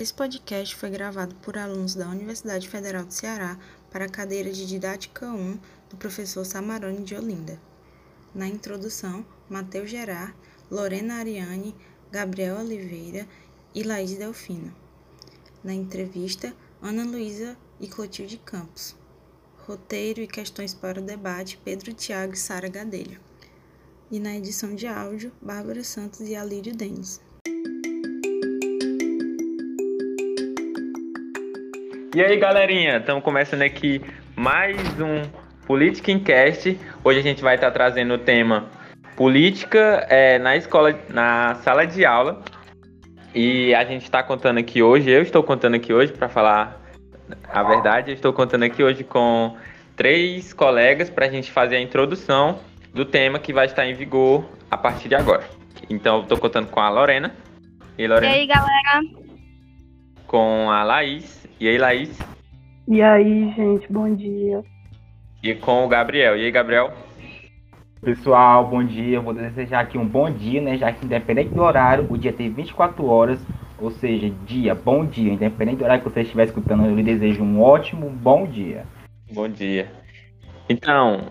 Esse podcast foi gravado por alunos da Universidade Federal do Ceará para a cadeira de Didática 1 do professor Samarone de Olinda. Na introdução, Matheus Gerard, Lorena Ariane, Gabriel Oliveira e Laís Delfino. Na entrevista, Ana Luísa e Clotilde Campos. Roteiro e questões para o debate, Pedro Tiago e Sara Gadelha. E na edição de áudio, Bárbara Santos e Alírio Denis. E aí, galerinha, estamos começando aqui mais um Política Cast. Hoje a gente vai estar trazendo o tema política é, na escola, na sala de aula. E a gente está contando aqui hoje, eu estou contando aqui hoje para falar a verdade, eu estou contando aqui hoje com três colegas para a gente fazer a introdução do tema que vai estar em vigor a partir de agora. Então, eu estou contando com a Lorena. E, Lorena? e aí, galera? Com a Laís. E aí, Laís? E aí, gente, bom dia. E com o Gabriel. E aí, Gabriel? Pessoal, bom dia. vou desejar aqui um bom dia, né? Já que independente do horário, o dia tem 24 horas, ou seja, dia, bom dia. Independente do horário que você estiver escutando, eu lhe desejo um ótimo bom dia. Bom dia. Então,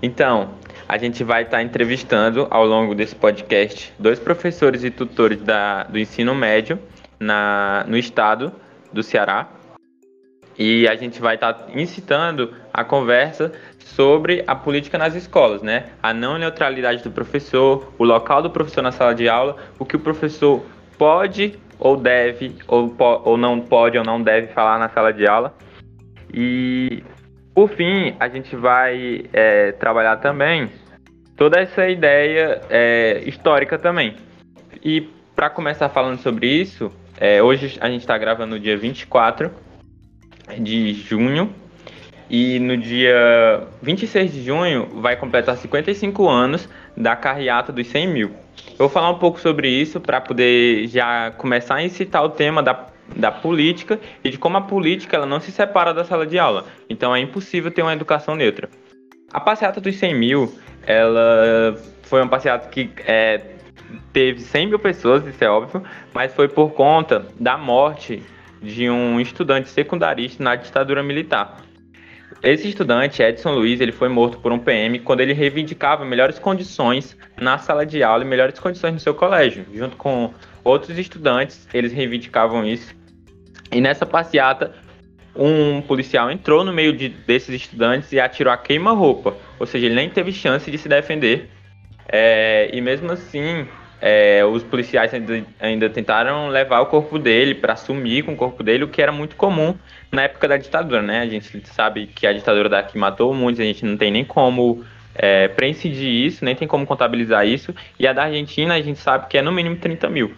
então, a gente vai estar entrevistando ao longo desse podcast dois professores e tutores da, do ensino médio na, no estado do Ceará. E a gente vai estar tá incitando a conversa sobre a política nas escolas, né? A não neutralidade do professor, o local do professor na sala de aula, o que o professor pode ou deve, ou, ou não pode ou não deve falar na sala de aula. E, por fim, a gente vai é, trabalhar também toda essa ideia é, histórica também. E para começar falando sobre isso, é, hoje a gente está gravando no dia 24 de junho e no dia 26 de junho vai completar 55 anos da carreata dos 100 mil. Eu vou falar um pouco sobre isso para poder já começar a incitar o tema da, da política e de como a política ela não se separa da sala de aula. Então é impossível ter uma educação neutra. A passeata dos 100 mil, ela foi uma passeata que é, teve 100 mil pessoas, isso é óbvio, mas foi por conta da morte de um estudante secundarista na ditadura militar. Esse estudante, Edson Luiz, ele foi morto por um PM quando ele reivindicava melhores condições na sala de aula e melhores condições no seu colégio. Junto com outros estudantes, eles reivindicavam isso. E nessa passeata, um policial entrou no meio de, desses estudantes e atirou a queima-roupa. Ou seja, ele nem teve chance de se defender. É, e mesmo assim, é, os policiais ainda, ainda, tentaram levar o corpo dele para sumir com o corpo dele, o que era muito comum na época da ditadura, né? A gente sabe que a ditadura daqui matou muitos, a gente não tem nem como é, preincidir isso, nem tem como contabilizar isso. E a da Argentina a gente sabe que é no mínimo 30 mil.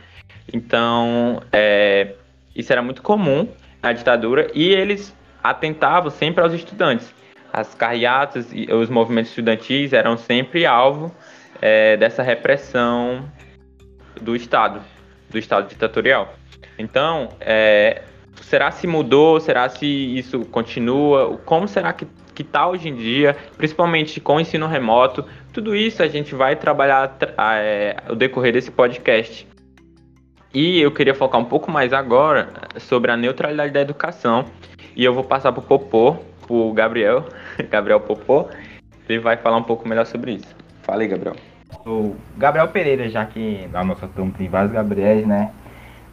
Então, é, isso era muito comum na ditadura e eles atentavam sempre aos estudantes. As carreatas e os movimentos estudantis eram sempre alvo é, dessa repressão do Estado, do Estado ditatorial. Então, é, será se mudou? Será se isso continua? Como será que que está hoje em dia, principalmente com o ensino remoto? Tudo isso a gente vai trabalhar é, o decorrer desse podcast. E eu queria focar um pouco mais agora sobre a neutralidade da educação. E eu vou passar para o Popô, para o Gabriel, Gabriel Popô. Ele vai falar um pouco melhor sobre isso. Fala aí, Gabriel o Gabriel Pereira, já que na nossa turma tem vários Gabriéis, né?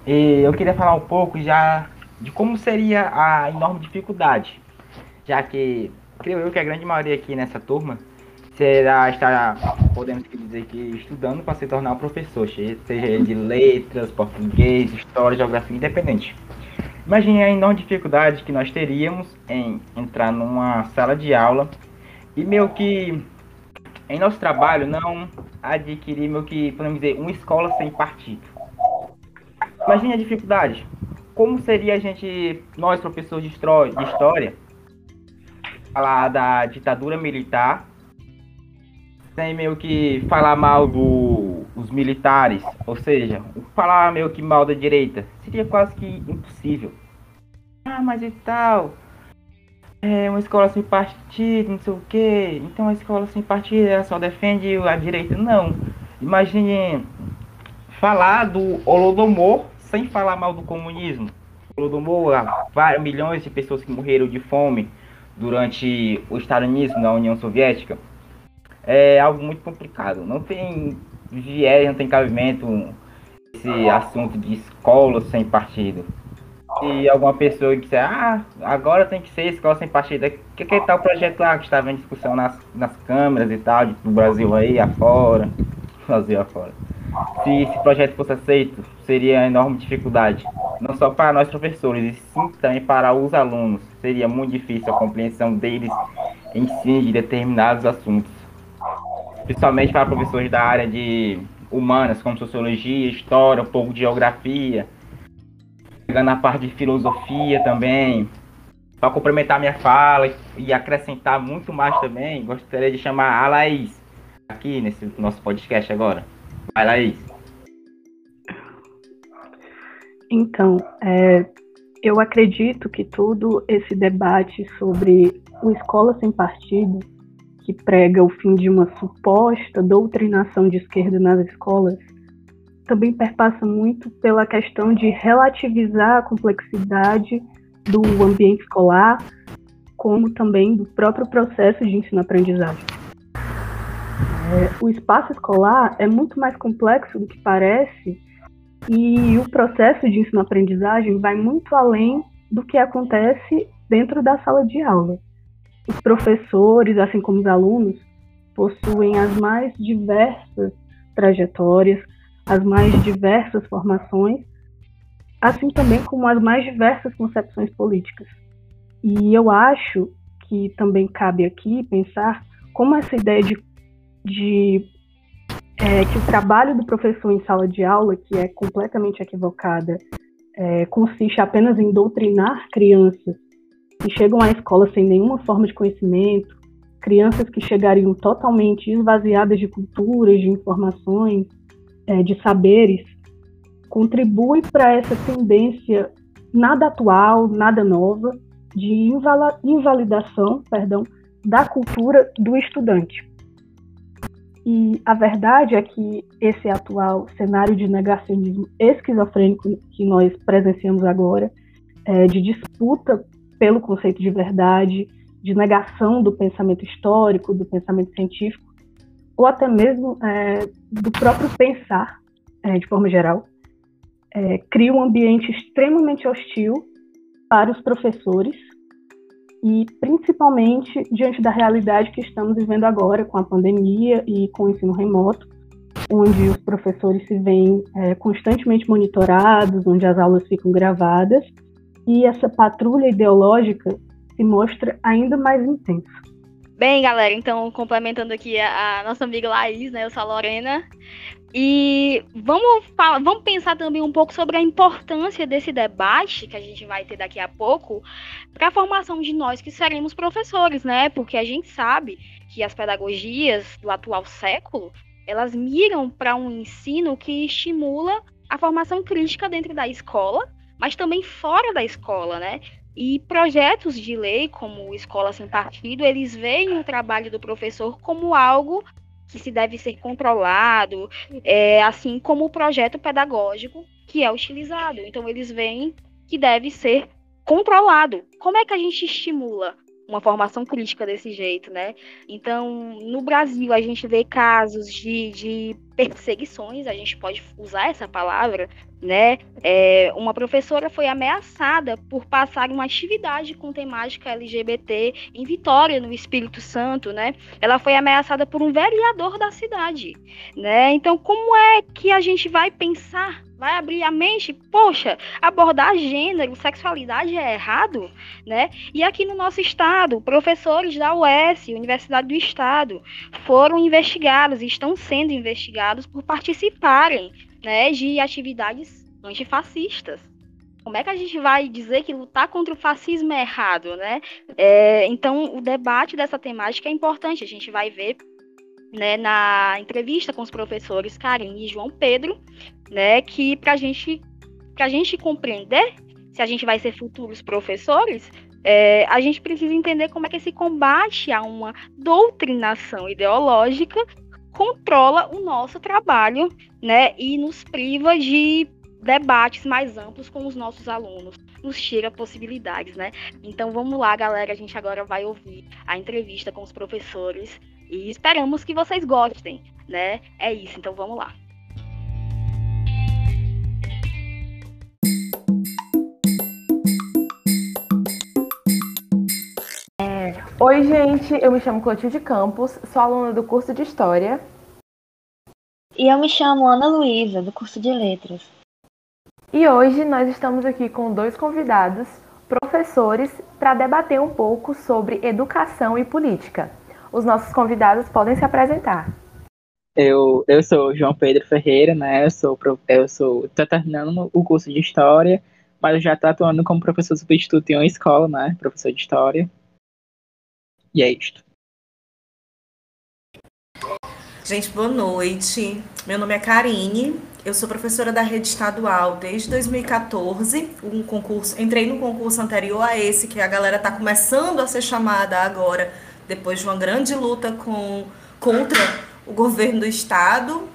E eu queria falar um pouco já de como seria a enorme dificuldade, já que creio eu que a grande maioria aqui nessa turma será estar, podemos dizer que estudando para se tornar um professor, seja de letras, português, história, geografia, independente. Imagine a enorme dificuldade que nós teríamos em entrar numa sala de aula e meio que em nosso trabalho não adquirimos que, podemos dizer, uma escola sem partido. Imagine a dificuldade. Como seria a gente, nós professores de história, falar da ditadura militar, sem meio que falar mal dos militares, ou seja, falar meio que mal da direita, seria quase que impossível. Ah, mas e tal, é uma escola sem partido, não sei o quê. Então a escola sem partido ela só defende a direita. Não. Imagine falar do Holodomor sem falar mal do comunismo. Holodomor, vários milhões de pessoas que morreram de fome durante o stalinismo na União Soviética. É algo muito complicado. Não tem viés, não tem cabimento esse assunto de escola sem partido. Se alguma pessoa disser, ah, agora tem que ser escola sem partido, o que, que tá o projeto lá que estava em discussão nas, nas câmeras e tal, do Brasil aí afora, Brasil afora. Se esse projeto fosse aceito, seria enorme dificuldade, não só para nós professores, e sim também para os alunos. Seria muito difícil a compreensão deles em si de determinados assuntos, principalmente para professores da área de humanas, como sociologia, história, um pouco de geografia, na parte de filosofia também. Para complementar minha fala e acrescentar muito mais também, gostaria de chamar a Laís aqui nesse nosso podcast agora. Vai, Laís. Então, é, eu acredito que todo esse debate sobre o escola sem partido, que prega o fim de uma suposta doutrinação de esquerda nas escolas, também perpassa muito pela questão de relativizar a complexidade do ambiente escolar, como também do próprio processo de ensino-aprendizagem. É, o espaço escolar é muito mais complexo do que parece e o processo de ensino-aprendizagem vai muito além do que acontece dentro da sala de aula. Os professores, assim como os alunos, possuem as mais diversas trajetórias, as mais diversas formações, assim também como as mais diversas concepções políticas. E eu acho que também cabe aqui pensar como essa ideia de, de é, que o trabalho do professor em sala de aula, que é completamente equivocada, é, consiste apenas em doutrinar crianças que chegam à escola sem nenhuma forma de conhecimento, crianças que chegariam totalmente esvaziadas de culturas, de informações, é, de saberes, contribui para essa tendência nada atual, nada nova, de invalidação, perdão, da cultura do estudante. E a verdade é que esse atual cenário de negacionismo esquizofrênico que nós presenciamos agora, é, de disputa pelo conceito de verdade, de negação do pensamento histórico, do pensamento científico, ou até mesmo é, do próprio pensar, é, de forma geral, é, cria um ambiente extremamente hostil para os professores e principalmente diante da realidade que estamos vivendo agora com a pandemia e com o ensino remoto, onde os professores se veem é, constantemente monitorados, onde as aulas ficam gravadas e essa patrulha ideológica se mostra ainda mais intensa. Bem, galera, então complementando aqui a, a nossa amiga Laís, né? Eu sou a Lorena. E vamos, falar, vamos pensar também um pouco sobre a importância desse debate que a gente vai ter daqui a pouco para a formação de nós que seremos professores, né? Porque a gente sabe que as pedagogias do atual século elas miram para um ensino que estimula a formação crítica dentro da escola, mas também fora da escola, né? E projetos de lei, como Escola Sem Partido, eles veem o trabalho do professor como algo que se deve ser controlado, é, assim como o projeto pedagógico que é utilizado. Então, eles veem que deve ser controlado. Como é que a gente estimula uma formação crítica desse jeito, né? Então, no Brasil, a gente vê casos de, de perseguições, a gente pode usar essa palavra, né? É, uma professora foi ameaçada por passar uma atividade com temática LGBT em Vitória, no Espírito Santo, né? Ela foi ameaçada por um vereador da cidade, né? Então, como é que a gente vai pensar vai abrir a mente, poxa, abordar gênero, sexualidade é errado, né? E aqui no nosso estado, professores da UES, Universidade do Estado, foram investigados, estão sendo investigados por participarem né, de atividades antifascistas. Como é que a gente vai dizer que lutar contra o fascismo é errado, né? É, então, o debate dessa temática é importante. A gente vai ver né, na entrevista com os professores Karim e João Pedro, né, que para gente, a gente compreender se a gente vai ser futuros professores, é, a gente precisa entender como é que esse combate a uma doutrinação ideológica controla o nosso trabalho, né, e nos priva de debates mais amplos com os nossos alunos, nos tira possibilidades, né? Então vamos lá, galera, a gente agora vai ouvir a entrevista com os professores e esperamos que vocês gostem, né? É isso, então vamos lá. Oi, gente, eu me chamo Clotilde Campos, sou aluna do curso de História. E eu me chamo Ana Luísa, do curso de Letras. E hoje nós estamos aqui com dois convidados, professores, para debater um pouco sobre educação e política. Os nossos convidados podem se apresentar. Eu, eu sou João Pedro Ferreira, né? Eu sou eu sou tô terminando o curso de história, mas eu já estou atuando como professor substituto em uma escola, né? Professor de história. E é isto. Gente, boa noite. Meu nome é Karine. Eu sou professora da rede estadual desde 2014. Um concurso, entrei no concurso anterior a esse, que a galera está começando a ser chamada agora, depois de uma grande luta com, contra o governo do estado.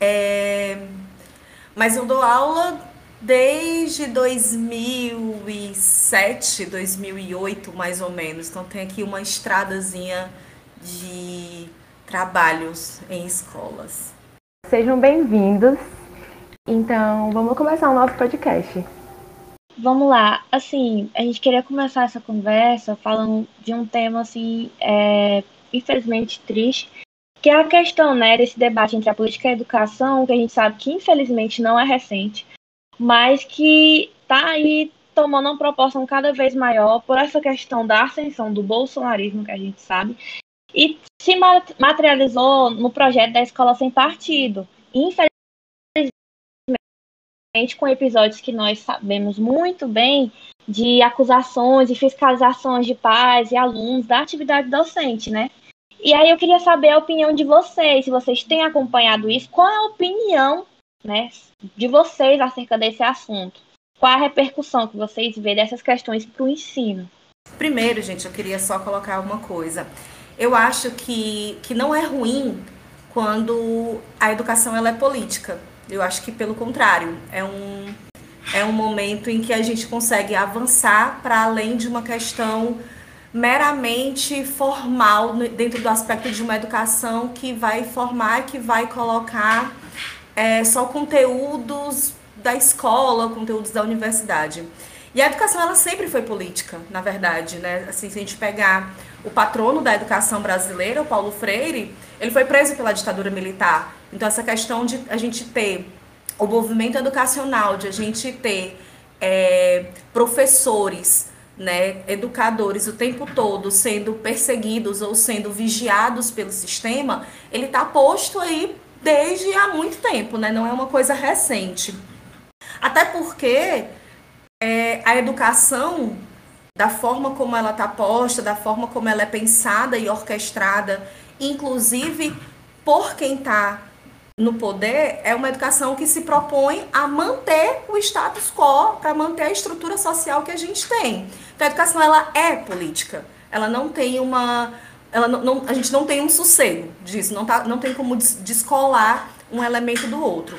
É, mas eu dou aula desde 2007, 2008, mais ou menos. Então tem aqui uma estradazinha de trabalhos em escolas. Sejam bem-vindos. Então, vamos começar o nosso podcast. Vamos lá. Assim, a gente queria começar essa conversa falando de um tema, assim, é, infelizmente triste, que é a questão, né, desse debate entre a política e a educação, que a gente sabe que infelizmente não é recente, mas que está aí tomando uma proporção cada vez maior por essa questão da ascensão do bolsonarismo, que a gente sabe, e se materializou no projeto da Escola Sem Partido. Infelizmente, com episódios que nós sabemos muito bem de acusações e fiscalizações de pais e alunos da atividade docente, né? E aí eu queria saber a opinião de vocês, se vocês têm acompanhado isso, qual é a opinião, né, de vocês acerca desse assunto? Qual a repercussão que vocês vê dessas questões para o ensino? Primeiro, gente, eu queria só colocar uma coisa eu acho que, que não é ruim quando a educação ela é política. Eu acho que pelo contrário, é um, é um momento em que a gente consegue avançar para além de uma questão meramente formal dentro do aspecto de uma educação que vai formar, que vai colocar é, só conteúdos da escola, conteúdos da universidade. E a educação ela sempre foi política, na verdade, né? Assim, se a gente pegar o patrono da educação brasileira, o Paulo Freire, ele foi preso pela ditadura militar. Então, essa questão de a gente ter o movimento educacional, de a gente ter é, professores, né, educadores o tempo todo sendo perseguidos ou sendo vigiados pelo sistema, ele está posto aí desde há muito tempo, né? não é uma coisa recente. Até porque é, a educação da forma como ela está posta, da forma como ela é pensada e orquestrada, inclusive por quem está no poder, é uma educação que se propõe a manter o status quo, para manter a estrutura social que a gente tem. Então, a educação ela é política. Ela não tem uma. Ela não, não a gente não tem um sossego disso, não, tá, não tem como descolar um elemento do outro.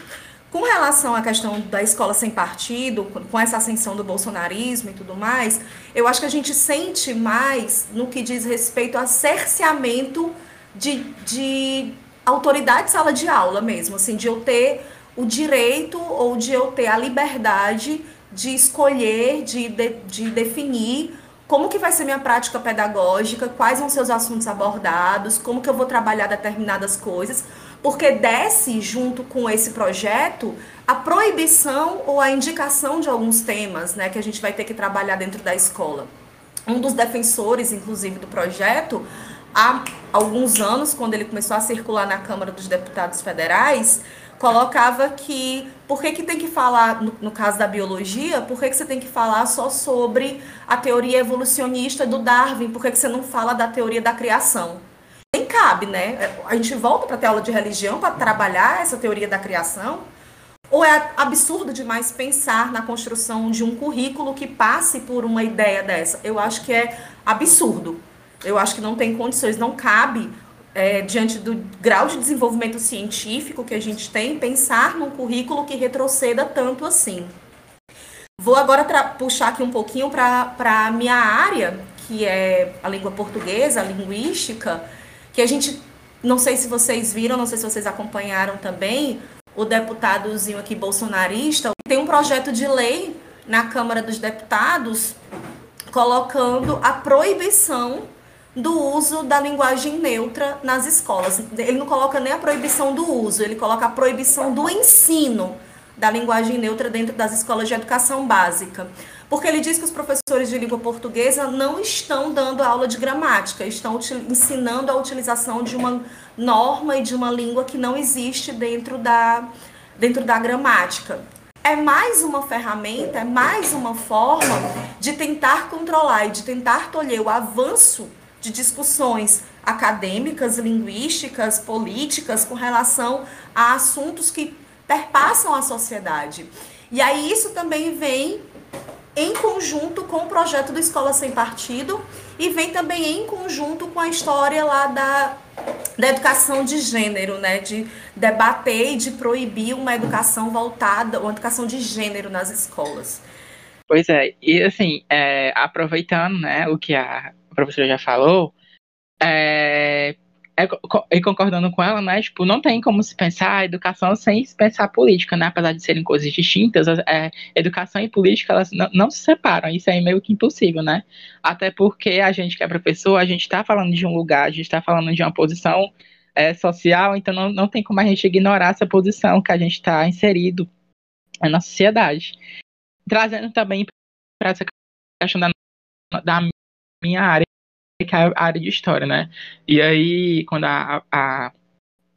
Com relação à questão da escola sem partido, com essa ascensão do bolsonarismo e tudo mais, eu acho que a gente sente mais no que diz respeito a cerceamento de, de autoridade de sala de aula mesmo, assim, de eu ter o direito ou de eu ter a liberdade de escolher, de, de, de definir como que vai ser minha prática pedagógica, quais vão ser os assuntos abordados, como que eu vou trabalhar determinadas coisas, porque desce junto com esse projeto a proibição ou a indicação de alguns temas, né, que a gente vai ter que trabalhar dentro da escola. Um dos defensores, inclusive, do projeto, há alguns anos, quando ele começou a circular na Câmara dos Deputados Federais, colocava que por que, que tem que falar, no, no caso da biologia, por que, que você tem que falar só sobre a teoria evolucionista do Darwin? Por que, que você não fala da teoria da criação? nem cabe, né? A gente volta para ter aula de religião para trabalhar essa teoria da criação? Ou é absurdo demais pensar na construção de um currículo que passe por uma ideia dessa? Eu acho que é absurdo. Eu acho que não tem condições, não cabe é, diante do grau de desenvolvimento científico que a gente tem, pensar num currículo que retroceda tanto assim. Vou agora puxar aqui um pouquinho para a minha área, que é a língua portuguesa, a linguística, que a gente, não sei se vocês viram, não sei se vocês acompanharam também, o deputadozinho aqui bolsonarista tem um projeto de lei na Câmara dos Deputados colocando a proibição do uso da linguagem neutra nas escolas. Ele não coloca nem a proibição do uso, ele coloca a proibição do ensino da linguagem neutra dentro das escolas de educação básica. Porque ele diz que os professores de língua portuguesa não estão dando aula de gramática, estão ensinando a utilização de uma norma e de uma língua que não existe dentro da, dentro da gramática. É mais uma ferramenta, é mais uma forma de tentar controlar e de tentar tolher o avanço de discussões acadêmicas, linguísticas, políticas com relação a assuntos que perpassam a sociedade. E aí isso também vem em conjunto com o projeto do Escola Sem Partido e vem também em conjunto com a história lá da, da educação de gênero, né? De debater e de proibir uma educação voltada, uma educação de gênero nas escolas. Pois é, e assim, é, aproveitando né, o que a professora já falou, é, é, e concordando com ela, né, tipo, não tem como se pensar educação sem se pensar política, né, apesar de serem coisas distintas, é, educação e política, elas não, não, se separam, isso é meio que impossível, né, até porque a gente que é professor, a gente está falando de um lugar, a gente está falando de uma posição é, social, então não, não tem como a gente ignorar essa posição que a gente está inserido na sociedade. Trazendo também para essa questão da, da minha área, que é a área de história, né? E aí, quando a, a,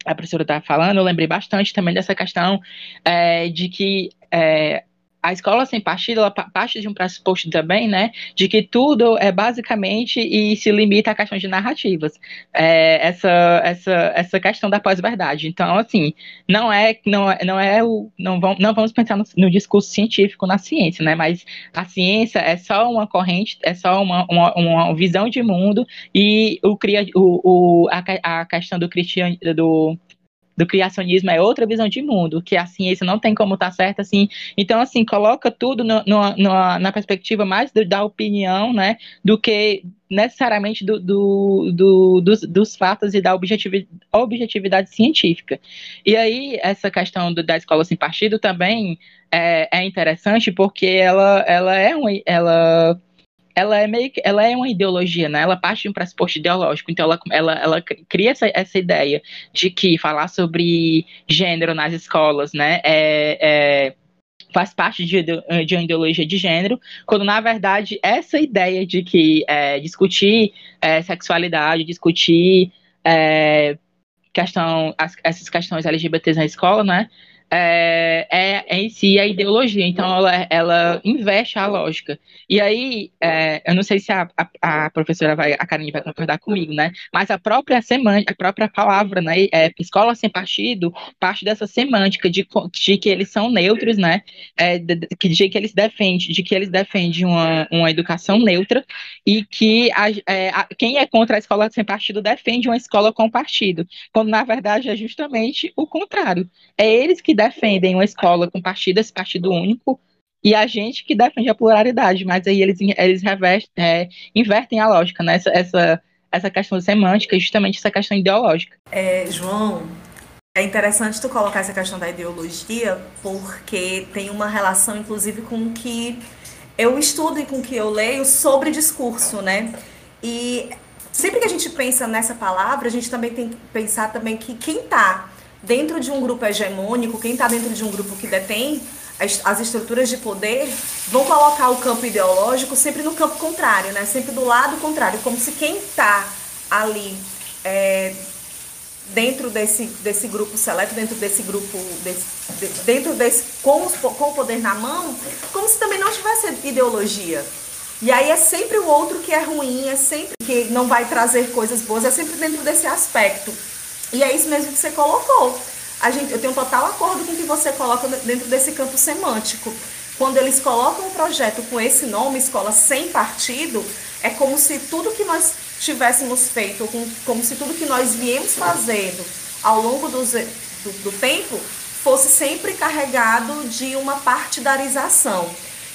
a professora estava falando, eu lembrei bastante também dessa questão é, de que é, a escola sem partido, ela parte de um pressuposto também, né, de que tudo é basicamente e se limita à questão de narrativas, é, essa, essa, essa questão da pós-verdade. Então, assim, não é, não é, não é o, não vamos, não vamos pensar no, no, discurso científico na ciência, né, mas a ciência é só uma corrente, é só uma, uma, uma visão de mundo e o, o, o a, a questão do cristianismo, do do criacionismo é outra visão de mundo, que a ciência não tem como estar tá certa assim. Então, assim, coloca tudo no, no, no, na perspectiva mais do, da opinião, né, do que necessariamente do, do, do dos, dos, fatos e da objetividade, objetividade científica. E aí, essa questão da escola sem partido também é, é interessante porque ela, ela é um. Ela, ela é meio que, ela é uma ideologia, né? Ela parte de um pressuposto ideológico, então ela, ela, ela cria essa, essa ideia de que falar sobre gênero nas escolas, né, é, é faz parte de, de uma ideologia de gênero, quando na verdade essa ideia de que é, discutir é, sexualidade, discutir é, questão, as, essas questões LGBTs na escola, né, é, é, é, em si a ideologia, então ela, ela investe a lógica. E aí, é, eu não sei se a, a, a, professora vai, a Karine vai concordar comigo, né? Mas a própria semântica, a própria palavra, né? É, escola sem partido, parte dessa semântica de, de que eles são neutros, né? É, de, de, que eles defendem, de que eles defendem uma, uma educação neutra e que a, é, a, quem é contra a escola sem partido defende uma escola com partido, quando na verdade é justamente o contrário. É eles que defendem uma escola com partido, esse partido único, e a gente que defende a pluralidade, mas aí eles, eles revestem, é, invertem a lógica, né? Essa, essa, essa questão semântica e justamente essa questão ideológica. É, João, é interessante tu colocar essa questão da ideologia, porque tem uma relação, inclusive, com o que eu estudo e com o que eu leio sobre discurso, né? E sempre que a gente pensa nessa palavra, a gente também tem que pensar também que quem está dentro de um grupo hegemônico, quem está dentro de um grupo que detém as, as, estruturas de poder, vão colocar o campo ideológico sempre no campo contrário, né? Sempre do lado contrário, como se quem está ali é, dentro desse, desse grupo seleto, dentro desse grupo, desse, de, dentro desse com, os, com o poder na mão, como se também não tivesse ideologia. E aí é sempre o outro que é ruim, é sempre que não vai trazer coisas boas, é sempre dentro desse aspecto. E é isso mesmo que você colocou. A gente, eu tenho total acordo com o que você coloca dentro desse campo semântico. Quando eles colocam um projeto com esse nome, Escola Sem Partido, é como se tudo que nós tivéssemos feito com, como se tudo que nós viemos fazendo ao longo dos, do, do tempo fosse sempre carregado de uma partidarização.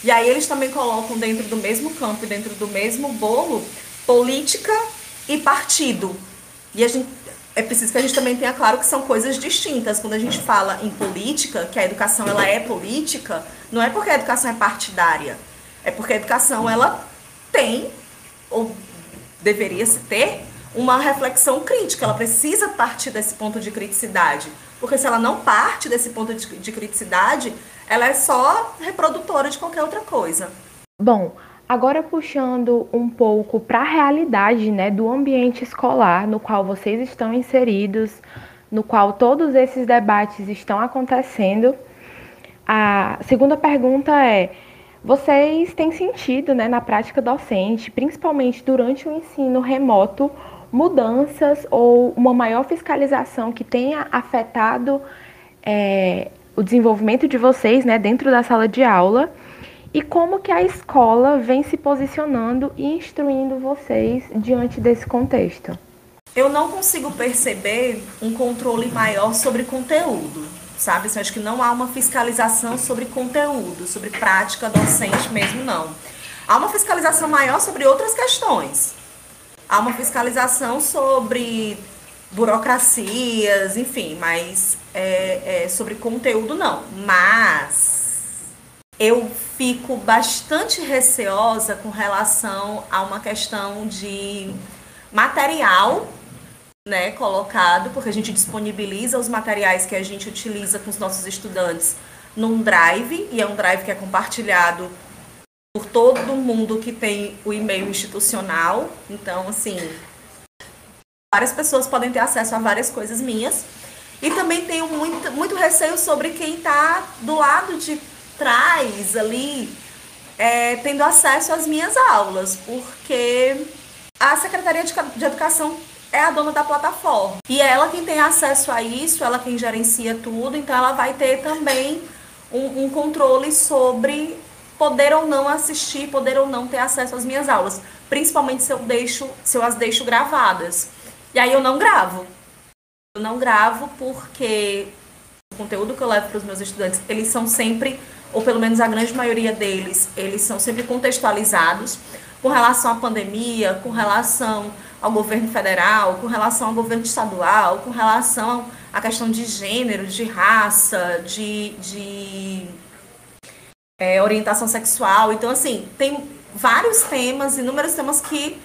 E aí eles também colocam dentro do mesmo campo, dentro do mesmo bolo, política e partido. E a gente, é preciso que a gente também tenha claro que são coisas distintas. Quando a gente fala em política, que a educação ela é política, não é porque a educação é partidária, é porque a educação ela tem ou deveria se ter uma reflexão crítica. Ela precisa partir desse ponto de criticidade. Porque se ela não parte desse ponto de, de criticidade, ela é só reprodutora de qualquer outra coisa. Bom, agora puxando um pouco para a realidade né, do ambiente escolar no qual vocês estão inseridos, no qual todos esses debates estão acontecendo. A segunda pergunta é: vocês têm sentido né, na prática docente, principalmente durante o ensino remoto, mudanças ou uma maior fiscalização que tenha afetado é, o desenvolvimento de vocês né, dentro da sala de aula e como que a escola vem se posicionando e instruindo vocês diante desse contexto. Eu não consigo perceber um controle maior sobre conteúdo, sabe? Eu acho que não há uma fiscalização sobre conteúdo, sobre prática docente mesmo, não. Há uma fiscalização maior sobre outras questões, há uma fiscalização sobre burocracias, enfim, mas é, é, sobre conteúdo não. Mas eu fico bastante receosa com relação a uma questão de material né, colocado, porque a gente disponibiliza os materiais que a gente utiliza com os nossos estudantes num drive, e é um drive que é compartilhado por todo mundo que tem o e-mail institucional. Então, assim, várias pessoas podem ter acesso a várias coisas minhas. E também tenho muito, muito receio sobre quem está do lado de trás ali, é, tendo acesso às minhas aulas, porque a Secretaria de, Educação é a dona da plataforma. E ela quem tem acesso a isso, ela quem gerencia tudo, então ela vai ter também um, um controle sobre poder ou não assistir, poder ou não ter acesso às minhas aulas, principalmente se eu deixo, se eu as deixo gravadas. E aí eu não gravo. Eu não gravo porque conteúdo que eu levo para os meus estudantes, eles são sempre, ou pelo menos a grande maioria deles, eles são sempre contextualizados com relação à pandemia, com relação ao governo federal, com relação ao governo estadual, com relação à questão de gênero, de raça, de, de é, orientação sexual. Então, assim, tem vários temas, inúmeros temas que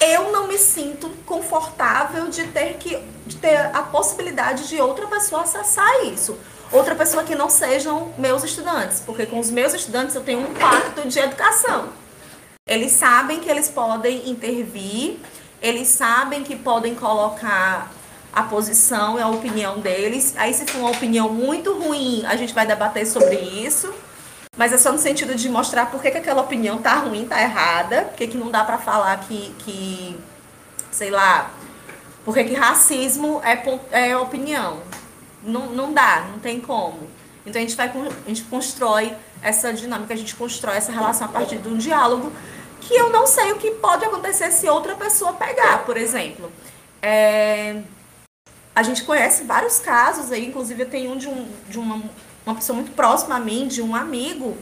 eu não me sinto confortável de ter que de ter a possibilidade de outra pessoa acessar isso. Outra pessoa que não sejam meus estudantes, porque com os meus estudantes eu tenho um pacto de educação. Eles sabem que eles podem intervir, eles sabem que podem colocar a posição e a opinião deles. Aí, se for uma opinião muito ruim, a gente vai debater sobre isso. Mas é só no sentido de mostrar por que, que aquela opinião tá ruim, tá errada, por que, que não dá para falar que, que, sei lá, por que, que racismo é, é opinião. Não, não dá, não tem como. Então a gente, vai, a gente constrói essa dinâmica, a gente constrói essa relação a partir de um diálogo que eu não sei o que pode acontecer se outra pessoa pegar, por exemplo. É, a gente conhece vários casos aí, inclusive eu tenho um de, um, de uma uma pessoa muito próxima a mim, de um amigo,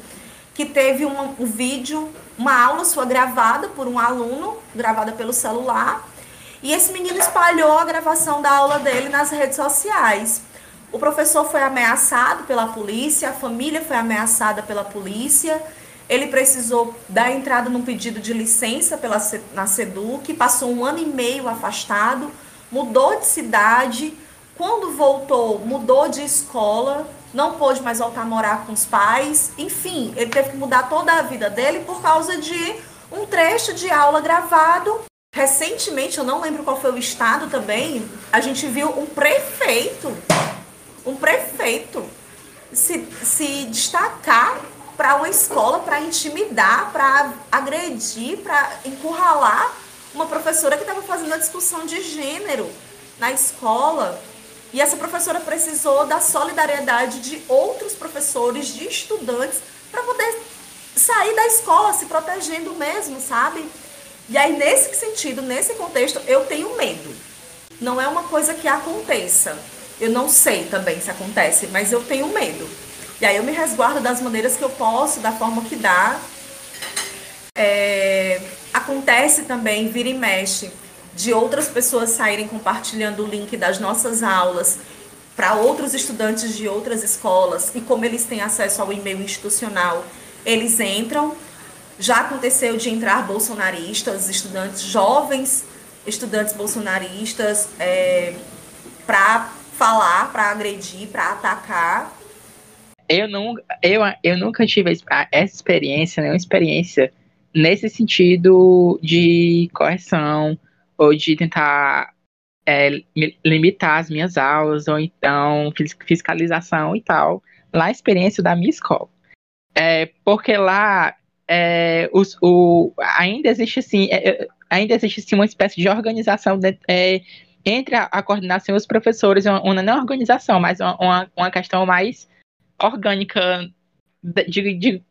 que teve um, um vídeo, uma aula sua gravada por um aluno, gravada pelo celular, e esse menino espalhou a gravação da aula dele nas redes sociais. O professor foi ameaçado pela polícia, a família foi ameaçada pela polícia. Ele precisou dar entrada num pedido de licença pela, na SEDUC, passou um ano e meio afastado, mudou de cidade. Quando voltou, mudou de escola, não pôde mais voltar a morar com os pais, enfim, ele teve que mudar toda a vida dele por causa de um trecho de aula gravado. Recentemente, eu não lembro qual foi o estado também, a gente viu um prefeito, um prefeito se, se destacar para uma escola, para intimidar, para agredir, para encurralar uma professora que estava fazendo a discussão de gênero na escola. E essa professora precisou da solidariedade de outros professores, de estudantes, para poder sair da escola se protegendo mesmo, sabe? E aí, nesse sentido, nesse contexto, eu tenho medo. Não é uma coisa que aconteça. Eu não sei também se acontece, mas eu tenho medo. E aí eu me resguardo das maneiras que eu posso, da forma que dá. É... Acontece também, vira e mexe, de outras pessoas saírem compartilhando o link das nossas aulas para outros estudantes de outras escolas e como eles têm acesso ao e-mail institucional, eles entram. Já aconteceu de entrar bolsonaristas, estudantes jovens, estudantes bolsonaristas, é, para falar, para agredir, para atacar. Eu, não, eu, eu nunca tive essa experiência, nenhuma experiência nesse sentido de correção ou de tentar é, limitar as minhas aulas, ou então fiscalização e tal, lá a experiência da minha escola. É, porque lá é, os, o, ainda existe assim, é, é, ainda existe assim, uma espécie de organização de, é, entre a, a, coordenação e os professores, uma, uma não organização, mas uma, uma, uma questão mais orgânica de, de,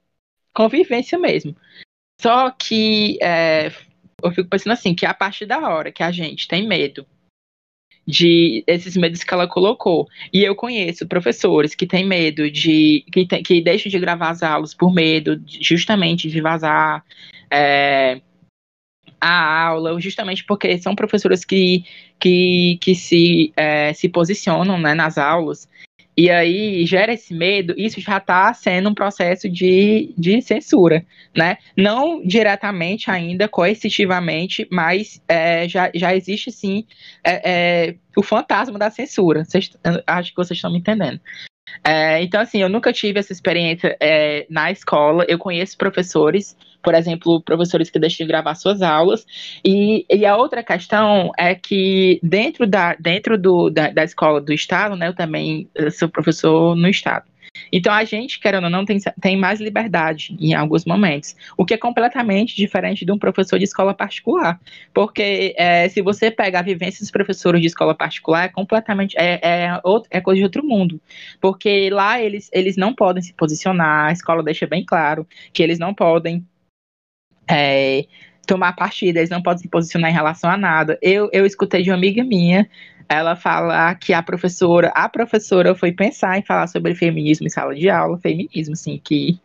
convivência mesmo. Só que eu fico pensando assim, que a partir da hora que a gente tem medo de esses medos que ela colocou. E eu conheço professores que têm medo de que, que deixam de gravar as aulas por medo de, justamente de vazar é, a aula, justamente porque são professores que, que, que se, é, se posicionam né, nas aulas e aí gera esse medo, isso já está sendo um processo de, de censura, né? Não diretamente ainda, coercitivamente, mas é, já, já existe sim é, é, o fantasma da censura. Cês, acho que vocês estão me entendendo. É, então, assim, eu nunca tive essa experiência é, na escola. Eu conheço professores, por exemplo, professores que deixam de gravar suas aulas. E, e a outra questão é que dentro da, dentro do, da, da escola do Estado, né, eu também sou professor no Estado. Então a gente, querendo ou não, tem, tem mais liberdade em alguns momentos, o que é completamente diferente de um professor de escola particular. Porque é, se você pega a vivência dos professores de escola particular, é completamente é, é, outro, é coisa de outro mundo. Porque lá eles, eles não podem se posicionar, a escola deixa bem claro que eles não podem. É, tomar partida, eles não podem se posicionar em relação a nada. Eu, eu escutei de uma amiga minha ela fala que a professora, a professora foi pensar em falar sobre feminismo em sala de aula, feminismo, assim, que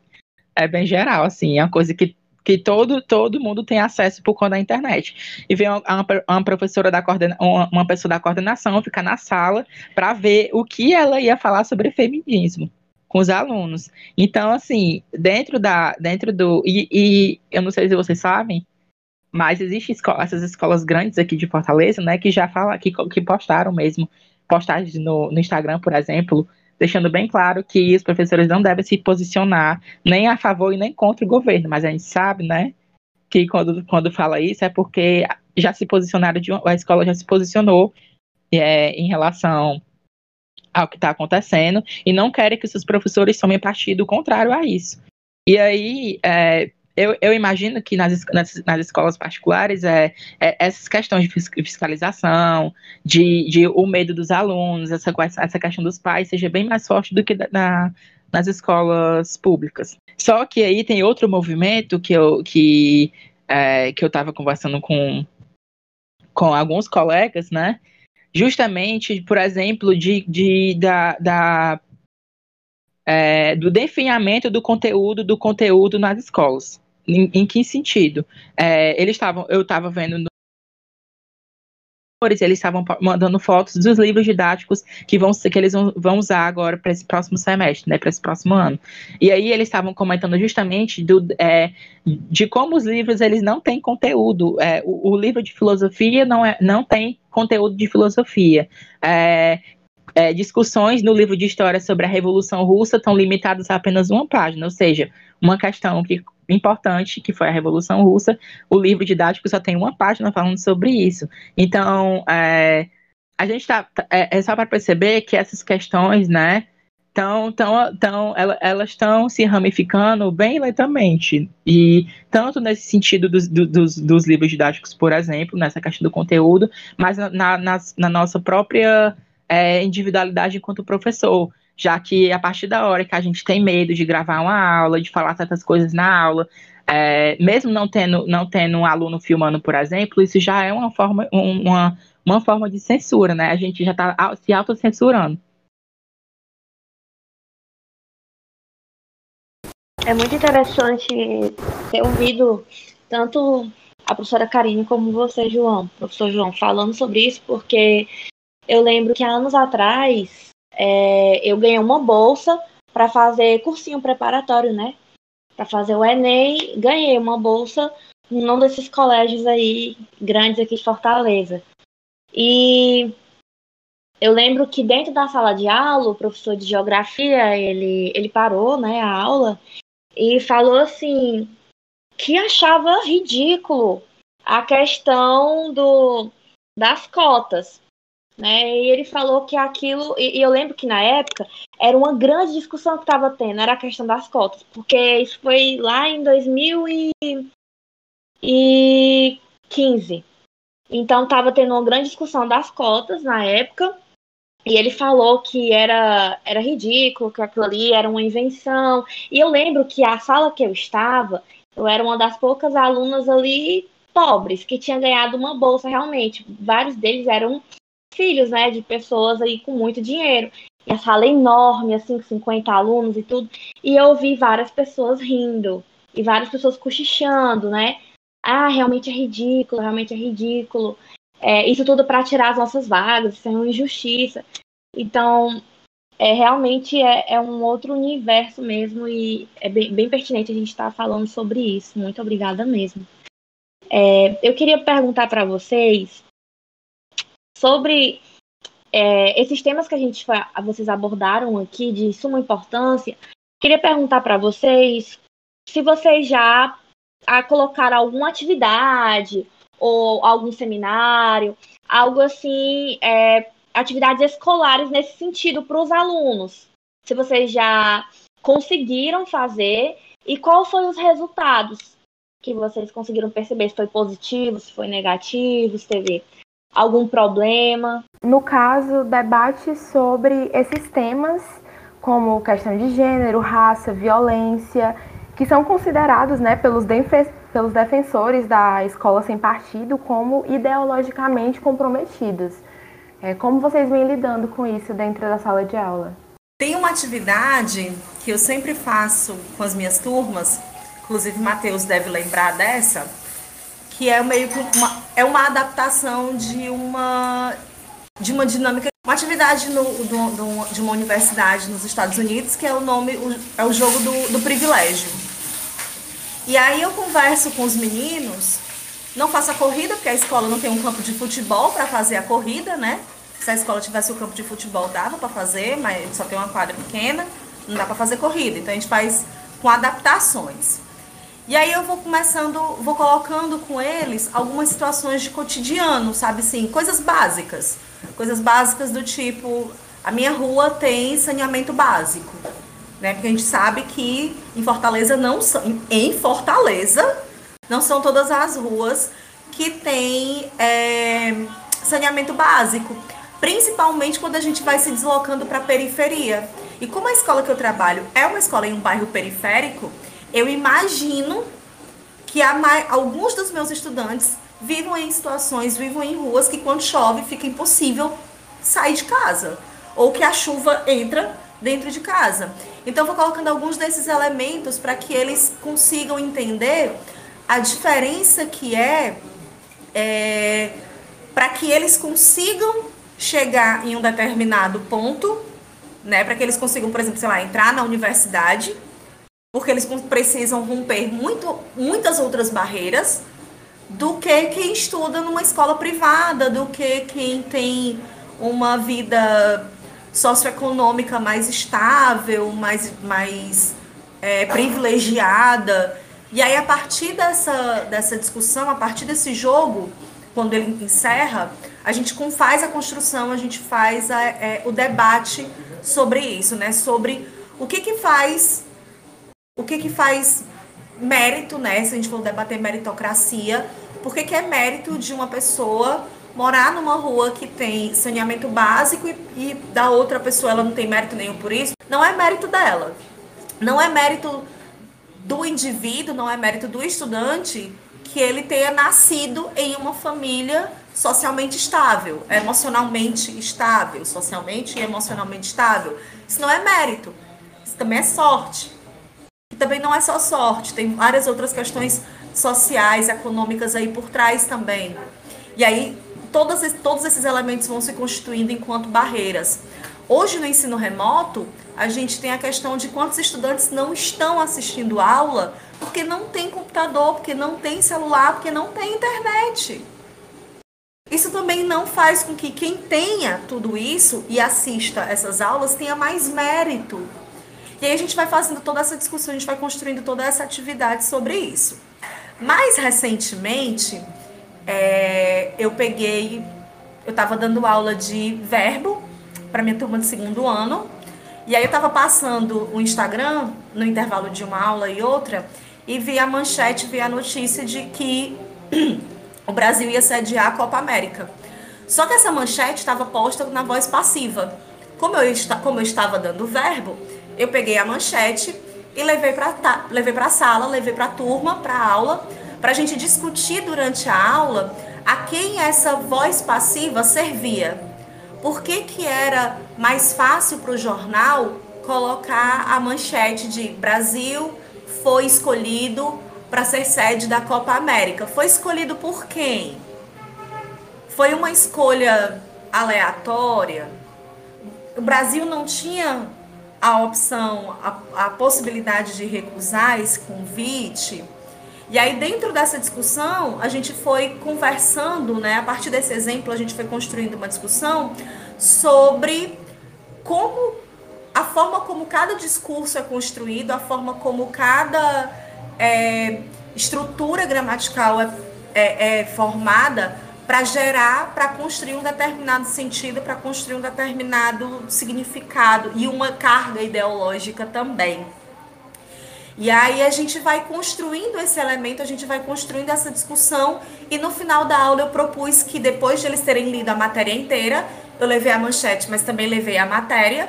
é bem geral, assim, é uma coisa que, que todo, todo mundo tem acesso por conta da internet. E vem uma, uma professora da coordena, uma, uma pessoa da coordenação ficar na sala para ver o que ela ia falar sobre feminismo com os alunos. Então, assim, dentro da, dentro do, e, e eu não sei se vocês sabem, mas existem escola, essas escolas grandes aqui de Fortaleza, né, que já falam, que, que postaram mesmo postagens no, no Instagram, por exemplo, deixando bem claro que os professores não devem se posicionar nem a favor e nem contra o governo, mas a gente sabe, né, que quando, quando fala isso é porque já se posicionaram, de, a escola já se posicionou é, em relação ao que está acontecendo e não querem que seus professores tomem partido contrário a isso. E aí, é, eu, eu imagino que nas, nas, nas escolas particulares é, é, essas questões de fiscalização, de, de o medo dos alunos, essa, essa questão dos pais seja bem mais forte do que na, nas escolas públicas. Só que aí tem outro movimento que eu que, é, que eu estava conversando com, com alguns colegas, né? Justamente, por exemplo, de, de da, da é, do definhamento do conteúdo do conteúdo nas escolas. Em, em que sentido? É, eles estavam, eu estava vendo no eles estavam mandando fotos dos livros didáticos que vão que eles vão usar agora para esse próximo semestre, né, para esse próximo ano. E aí eles estavam comentando justamente do, é, de como os livros eles não têm conteúdo. É, o, o, livro de filosofia não, é, não tem conteúdo de filosofia. É, é, discussões no livro de história sobre a Revolução Russa estão limitadas a apenas uma página, ou seja, uma questão que importante, que foi a Revolução Russa, o livro didático só tem uma página falando sobre isso. Então, é, a gente está. É, é, só para perceber que essas questões, né, tão, tão, tão, elas estão se ramificando bem lentamente. E tanto nesse sentido dos, dos, dos, livros didáticos, por exemplo, nessa questão do conteúdo, mas na, na, na nossa própria é, individualidade enquanto professor. Já que a partir da hora que a gente tem medo de gravar uma aula, de falar certas coisas na aula, é, mesmo não tendo, não tendo um aluno filmando, por exemplo, isso já é uma forma, uma, uma forma de censura, né? A gente já está se autocensurando. É muito interessante ter ouvido tanto a professora Karine como você, João, professor João, falando sobre isso, porque eu lembro que há anos atrás é, eu ganhei uma bolsa para fazer cursinho preparatório, né? para fazer o Enem, ganhei uma bolsa num desses colégios aí grandes aqui de Fortaleza. E eu lembro que dentro da sala de aula, o professor de geografia, ele, ele parou, né, a aula e falou assim que achava ridículo a questão do das cotas. Né? E ele falou que aquilo, e, eu lembro que na época era uma grande discussão que estava tendo, era a questão das cotas, porque isso foi lá em 2015. Então estava tendo uma grande discussão das cotas na época, e ele falou que era, era ridículo, que aquilo ali era uma invenção. E eu lembro que a sala que eu estava, eu era uma das poucas alunas ali pobres que tinha ganhado uma bolsa realmente. Vários deles eram filhos, né, de pessoas aí com muito dinheiro. E a sala é enorme, assim, com 50 alunos e tudo. E eu vi várias pessoas rindo e várias pessoas cochichando, né? Ah, realmente é ridículo, realmente é ridículo. É, isso tudo para tirar as nossas vagas, isso é uma injustiça. Então, é, realmente é, é, um outro universo mesmo e é bem, bem pertinente a gente estar tá falando sobre isso. Muito obrigada mesmo. É, eu queria perguntar para vocês sobre é, esses temas que a gente vocês abordaram aqui de suma importância, queria perguntar para vocês se vocês já a colocar alguma atividade ou algum seminário, algo assim, é, atividades escolares nesse sentido para os alunos. Se vocês já conseguiram fazer e quais foram os resultados que vocês conseguiram perceber? Se foi positivo, se foi negativo, se teve algum problema? No caso, debate sobre esses temas, como questão de gênero, raça, violência, que são considerados né, pelos, pelos defensores da escola sem partido como ideologicamente comprometidos. É, como vocês vêm lidando com isso dentro da sala de aula? Tem uma atividade que eu sempre faço com as minhas turmas, inclusive Matheus deve lembrar dessa, que é meio que uma, é uma adaptação de uma, de uma dinâmica, uma atividade no, do, do, de uma universidade nos Estados Unidos, que é o nome, o, é o jogo do, do privilégio. E aí eu converso com os meninos, não faço a corrida, porque a escola não tem um campo de futebol para fazer a corrida, né? Se a escola tivesse o campo de futebol, dava para fazer, mas só tem uma quadra pequena, não dá para fazer corrida. Então a gente faz com adaptações. E aí eu vou começando, vou colocando com eles algumas situações de cotidiano, sabe assim, coisas básicas. Coisas básicas do tipo, a minha rua tem saneamento básico. Né? Porque a gente sabe que em Fortaleza não são. Em Fortaleza não são todas as ruas que têm é, saneamento básico. Principalmente quando a gente vai se deslocando para a periferia. E como a escola que eu trabalho é uma escola em um bairro periférico, eu imagino que alguns dos meus estudantes vivam em situações, vivam em ruas que quando chove fica impossível sair de casa. Ou que a chuva entra dentro de casa. Então, vou colocando alguns desses elementos para que eles consigam entender a diferença que é, é para que eles consigam chegar em um determinado ponto, né? Para que eles consigam, por exemplo, sei lá, entrar na universidade porque eles precisam romper muito, muitas outras barreiras do que quem estuda numa escola privada, do que quem tem uma vida socioeconômica mais estável, mais, mais é, privilegiada. E aí, a partir dessa, dessa discussão, a partir desse jogo, quando ele encerra, a gente faz a construção, a gente faz a, é, o debate sobre isso, né? Sobre o que, que faz o que, que faz mérito, né? Se a gente for debater meritocracia, por que, que é mérito de uma pessoa morar numa rua que tem saneamento básico e, e da outra pessoa ela não tem mérito nenhum por isso, não é mérito dela. Não é mérito do indivíduo, não é mérito do estudante que ele tenha nascido em uma família socialmente estável, emocionalmente estável, socialmente e emocionalmente estável. Isso não é mérito, isso também é sorte. Também não é só sorte, tem várias outras questões sociais, econômicas aí por trás também. E aí todos, todos esses elementos vão se constituindo enquanto barreiras. Hoje no ensino remoto, a gente tem a questão de quantos estudantes não estão assistindo aula porque não tem computador, porque não tem celular, porque não tem internet. Isso também não faz com que quem tenha tudo isso e assista essas aulas tenha mais mérito. E aí a gente vai fazendo toda essa discussão, a gente vai construindo toda essa atividade sobre isso. Mais recentemente, é, eu peguei, eu estava dando aula de verbo para minha turma de segundo ano, e aí eu estava passando o Instagram no intervalo de uma aula e outra, e vi a manchete, vi a notícia de que o Brasil ia sediar a Copa América. Só que essa manchete estava posta na voz passiva. Como eu, como eu estava dando o verbo, eu peguei a manchete e levei para levei a sala, levei para a turma, para a aula, para a gente discutir durante a aula a quem essa voz passiva servia. Por que, que era mais fácil para o jornal colocar a manchete de Brasil foi escolhido para ser sede da Copa América. Foi escolhido por quem? Foi uma escolha aleatória? O Brasil não tinha a opção, a, a possibilidade de recusar esse convite? E aí, dentro dessa discussão, a gente foi conversando, né? A partir desse exemplo, a gente foi construindo uma discussão sobre como a forma como cada discurso é construído, a forma como cada é, estrutura gramatical é, é, é formada para gerar, para construir um determinado sentido, para construir um determinado significado e uma carga ideológica também. E aí a gente vai construindo esse elemento, a gente vai construindo essa discussão e no final da aula eu propus que depois de eles terem lido a matéria inteira, eu levei a manchete, mas também levei a matéria,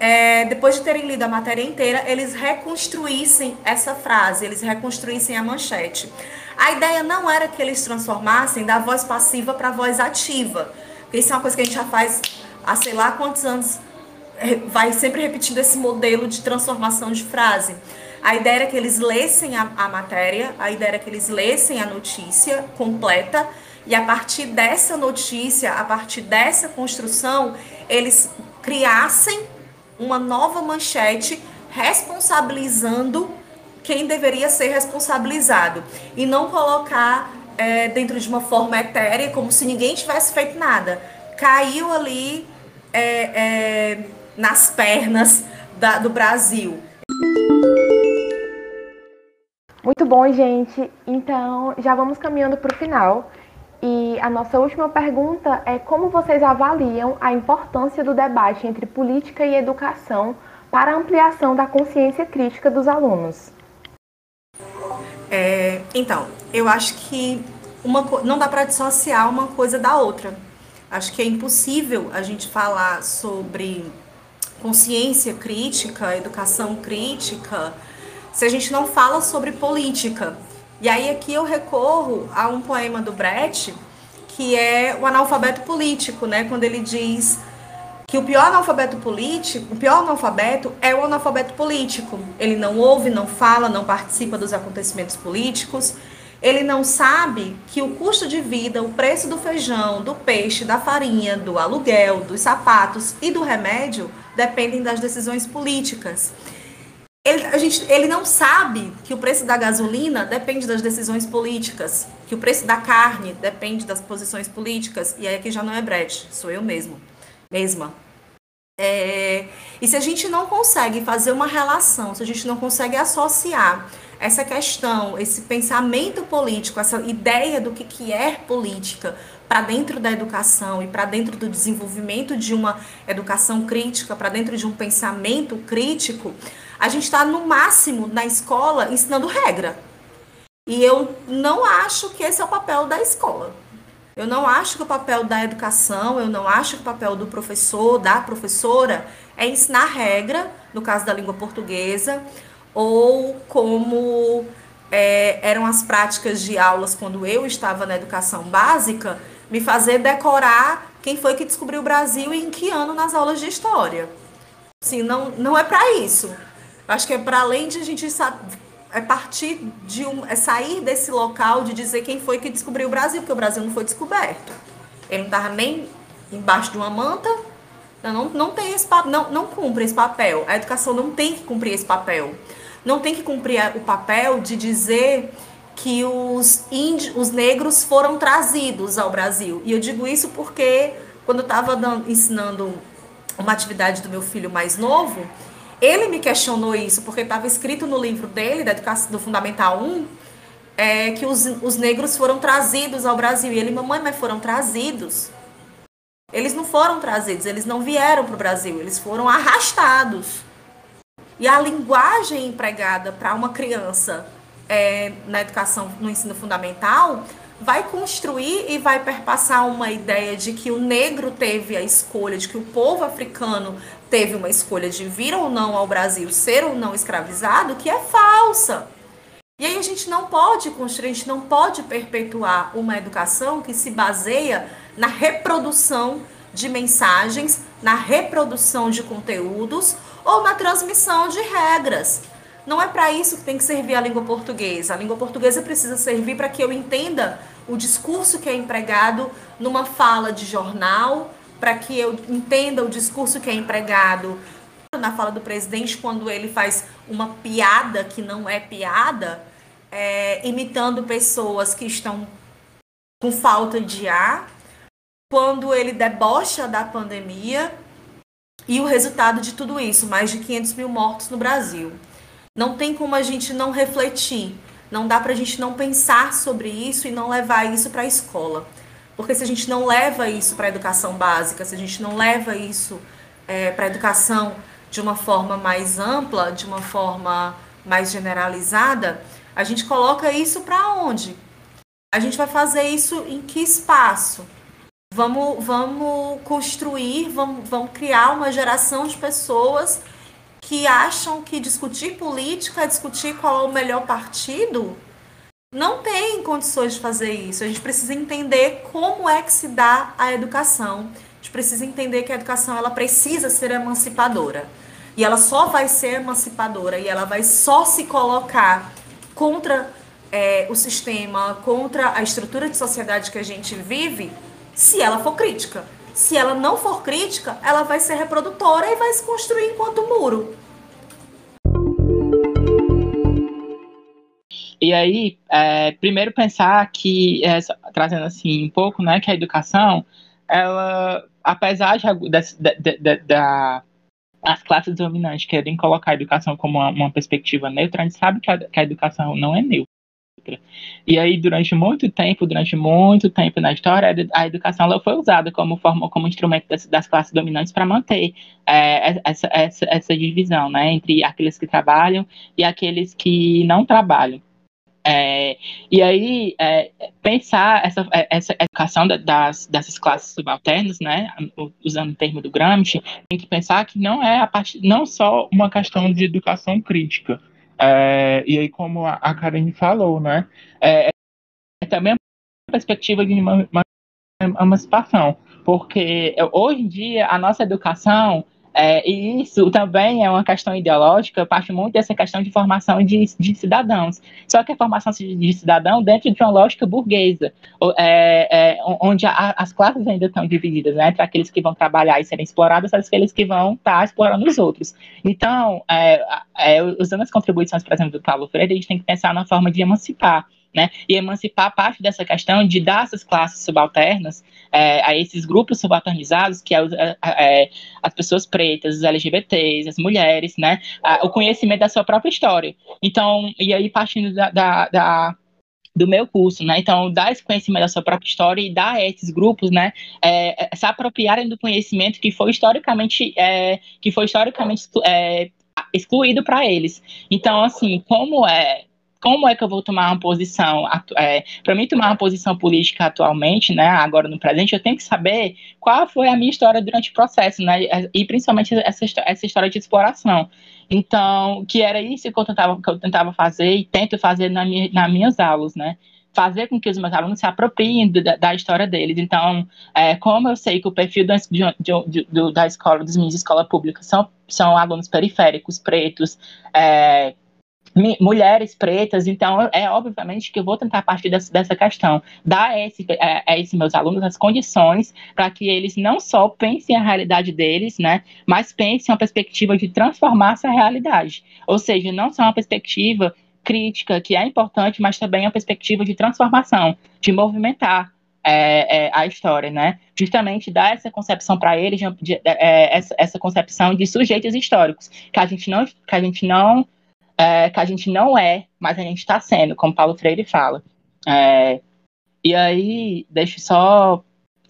é, depois de terem lido a matéria inteira, eles reconstruíssem essa frase, eles reconstruíssem a manchete. A ideia não era que eles transformassem da voz passiva para voz ativa, porque isso é uma coisa que a gente já faz há sei lá quantos anos, é, vai sempre repetindo esse modelo de transformação de frase. A ideia era que eles lessem a, a matéria, a ideia era que eles lessem a notícia completa, e a partir dessa notícia, a partir dessa construção, eles criassem uma nova manchete responsabilizando quem deveria ser responsabilizado e não colocar é, dentro de uma forma etérea como se ninguém tivesse feito nada. Caiu ali é, é, nas pernas da, do Brasil. Muito bom, gente. Então, já vamos caminhando para o final. E a nossa última pergunta é como vocês avaliam a importância do debate entre política e educação para a ampliação da consciência crítica dos alunos? É, então, eu acho que uma, não dá para dissociar uma coisa da outra. Acho que é impossível a gente falar sobre consciência crítica, educação crítica, se a gente não fala sobre política. E aí aqui eu recorro a um poema do Brecht, que é o analfabeto político, né? Quando ele diz que o pior analfabeto político, o pior analfabeto é o analfabeto político. Ele não ouve, não fala, não participa dos acontecimentos políticos. Ele não sabe que o custo de vida, o preço do feijão, do peixe, da farinha, do aluguel, dos sapatos e do remédio dependem das decisões políticas. Ele, a gente, ele não sabe que o preço da gasolina depende das decisões políticas, que o preço da carne depende das posições políticas, e aí aqui já não é Brecht, sou eu mesmo, mesma. É, e se a gente não consegue fazer uma relação, se a gente não consegue associar essa questão, esse pensamento político, essa ideia do que, que é política para dentro da educação e para dentro do desenvolvimento de uma educação crítica, para dentro de um pensamento crítico, a gente está no máximo na escola ensinando regra. E eu não acho que esse é o papel da escola. Eu não acho que o papel da educação, eu não acho que o papel do professor, da professora, é ensinar regra, no caso da língua portuguesa, ou como é, eram as práticas de aulas quando eu estava na educação básica, me fazer decorar quem foi que descobriu o Brasil e em que ano nas aulas de história. Sim, não, não é para isso. Acho que é para além de a gente é partir de um, é sair desse local de dizer quem foi que descobriu o Brasil, porque o Brasil não foi descoberto. Ele não estava nem embaixo de uma manta, não, não tem esse não, não cumpre esse papel. A educação não tem que cumprir esse papel. Não tem que cumprir o papel de dizer que os, índios, os negros foram trazidos ao Brasil. E eu digo isso porque quando eu estava ensinando uma atividade do meu filho mais novo, ele me questionou isso, porque estava escrito no livro dele, da educação, do Fundamental 1, é, que os, os negros foram trazidos ao Brasil. E ele, mamãe, mas foram trazidos. Eles não foram trazidos, eles não vieram para o Brasil, eles foram arrastados. E a linguagem empregada para uma criança é, na educação, no ensino fundamental, vai construir e vai perpassar uma ideia de que o negro teve a escolha, de que o povo africano teve uma escolha de vir ou não ao Brasil, ser ou não escravizado, que é falsa. E aí a gente não pode construir, a gente não pode perpetuar uma educação que se baseia na reprodução de mensagens, na reprodução de conteúdos ou na transmissão de regras. Não é para isso que tem que servir a língua portuguesa. A língua portuguesa precisa servir para que eu entenda o discurso que é empregado numa fala de jornal, para que eu entenda o discurso que é empregado na fala do presidente quando ele faz uma piada que não é piada, é, imitando pessoas que estão com falta de ar, quando ele debocha da pandemia e o resultado de tudo isso, mais de 500 mil mortos no Brasil. Não tem como a gente não refletir, não dá para a gente não pensar sobre isso e não levar isso para a escola. Porque se a gente não leva isso para a educação básica, se a gente não leva isso é, para a educação de uma forma mais ampla, de uma forma mais generalizada, a gente coloca isso para onde? A gente vai fazer isso em que espaço? Vamos, vamos construir, vamos, vamos criar uma geração de pessoas que acham que discutir política é discutir qual é o melhor partido, não tem condições de fazer isso. A gente precisa entender como é que se dá a educação. A gente precisa entender que a educação ela precisa ser emancipadora. E ela só vai ser emancipadora e ela vai só se colocar contra é, o sistema, contra a estrutura de sociedade que a gente vive, se ela for crítica. Se ela não for crítica, ela vai ser reprodutora e vai se construir enquanto muro. E aí, é, primeiro pensar que, é, trazendo assim um pouco, né, que a educação, ela, apesar de, de, da, as classes dominantes querem colocar a educação como uma, uma perspectiva neutra, a gente sabe que a, que a educação não é neutra. E aí, durante muito tempo, durante muito tempo na história, a educação ela foi usada como forma, como instrumento das, das classes dominantes para manter é, essa, essa, essa divisão, né, entre aqueles que trabalham e aqueles que não trabalham. É, e aí, é, pensar essa, essa educação das, dessas classes subalternas, né, usando o termo do Gramsci, tem que pensar que não é a part... não só uma questão de educação crítica, é, e aí, como a, Karen falou, né? É, é também uma perspectiva de uma, uma emancipação, porque hoje em dia a nossa educação é, e isso também é uma questão ideológica, parte muito dessa questão de formação de, de cidadãos. Só que a formação de cidadão dentro de uma lógica burguesa, é, é, onde a, as classes ainda estão divididas, né, entre aqueles que vão trabalhar e serem explorados e aqueles que vão estar tá explorando os outros. Então, é, é, usando as contribuições, por exemplo, do Paulo Freire, a gente tem que pensar na forma de emancipar né? E emancipar parte dessa questão de dar essas classes subalternas é, a esses grupos subalternizados, que é, é, é, as pessoas pretas, os LGBTs, as mulheres, né? A, o conhecimento da sua própria história. Então, e aí partindo da, da, da do meu curso, né? Então, dar esse conhecimento da sua própria história e dar a esses grupos, né, é, é se apropriarem do conhecimento que foi historicamente, é, que foi historicamente é, excluído para eles. Então, assim, como é como é que eu vou tomar uma posição? É, para mim tomar uma posição política atualmente, né, agora no presente, eu tenho que saber qual foi a minha história durante o processo, né, e principalmente essa, essa história de exploração. Então, que era isso que eu tentava, que eu tentava fazer e tento fazer na minha, nas minhas aulas, né, fazer com que os meus alunos se apropriem da, da história deles. Então, é, como eu sei que o perfil da, de, de, da escola, dos meninos de escola pública são, são alunos periféricos, pretos, é, mulheres pretas, então é obviamente que eu vou tentar partir dessa, dessa questão, dar a, esse, a, a esses meus alunos as condições para que eles não só pensem a realidade deles, né, mas pensem uma perspectiva de transformar essa realidade, ou seja, não só uma perspectiva crítica, que é importante, mas também uma perspectiva de transformação, de movimentar é, é, a história, né? Justamente dar essa concepção para eles, de, de, é, essa, essa, concepção de sujeitos históricos, que a gente não, que a gente não é, que a gente não é, mas a gente está sendo, como Paulo Freire fala. É, e aí, deixa só.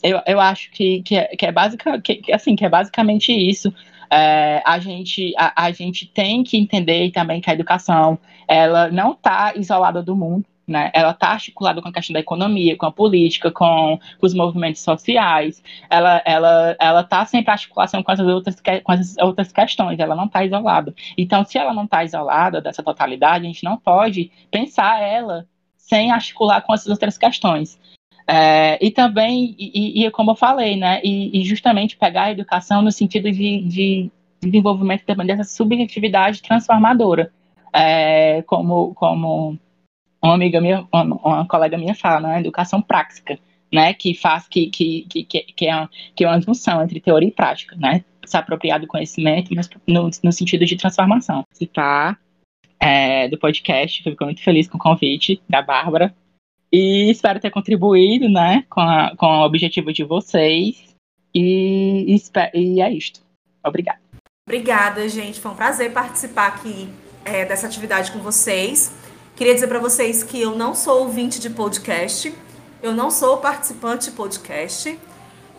Eu, eu acho que, que, é, que é básica, que, assim, que é basicamente isso. É, a, gente, a, a gente tem que entender também que a educação ela não está isolada do mundo, né? Ela está articulada com a questão da economia, com a política, com, os movimentos sociais. Ela ela ela está sempre em articulação com essas outras com essas outras questões. Ela não está isolada. Então, se ela não está isolada dessa totalidade, a gente não pode pensar ela sem articular com essas outras questões. É, e também, e, e, como eu falei, né, e, e, justamente pegar a educação no sentido de, de desenvolvimento também dessa subjetividade transformadora, é, como, como uma amiga minha, uma, uma colega minha fala, né? Educação prática, né? Que faz que que, que, que, é, uma, que é uma junção entre teoria e prática, né? Se apropriar do conhecimento, mas no, no sentido de transformação. Citar é, do podcast, fico muito feliz com o convite da Bárbara. E espero ter contribuído, né, com, a, com o objetivo de vocês. E, e, e é isto. Obrigada. Obrigada, gente. Foi um prazer participar aqui é, dessa atividade com vocês. Queria dizer para vocês que eu não sou ouvinte de podcast, eu não sou participante de podcast,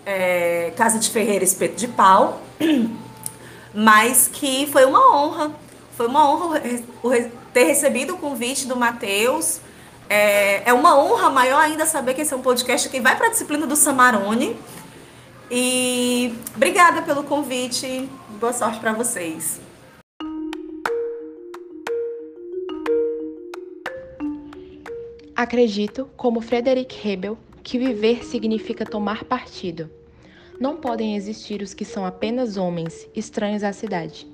é, Casa de Ferreira Espeto de Pau, mas que foi uma honra, foi uma honra ter recebido o convite do Matheus. É, é uma honra maior ainda saber que esse é um podcast que vai para a disciplina do Samarone. E obrigada pelo convite. Boa sorte para vocês. Acredito, como Frederick Hebel, que viver significa tomar partido. Não podem existir os que são apenas homens, estranhos à cidade.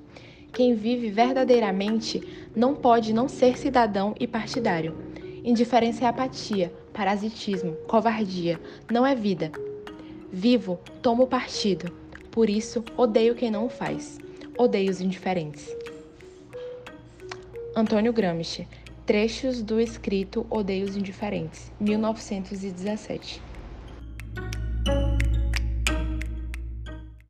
Quem vive verdadeiramente não pode não ser cidadão e partidário. Indiferença é apatia, parasitismo, covardia, não é vida. Vivo, tomo partido. Por isso, odeio quem não o faz. Odeio os indiferentes. Antônio Gramsci Trechos do escrito Odeios Indiferentes, 1917.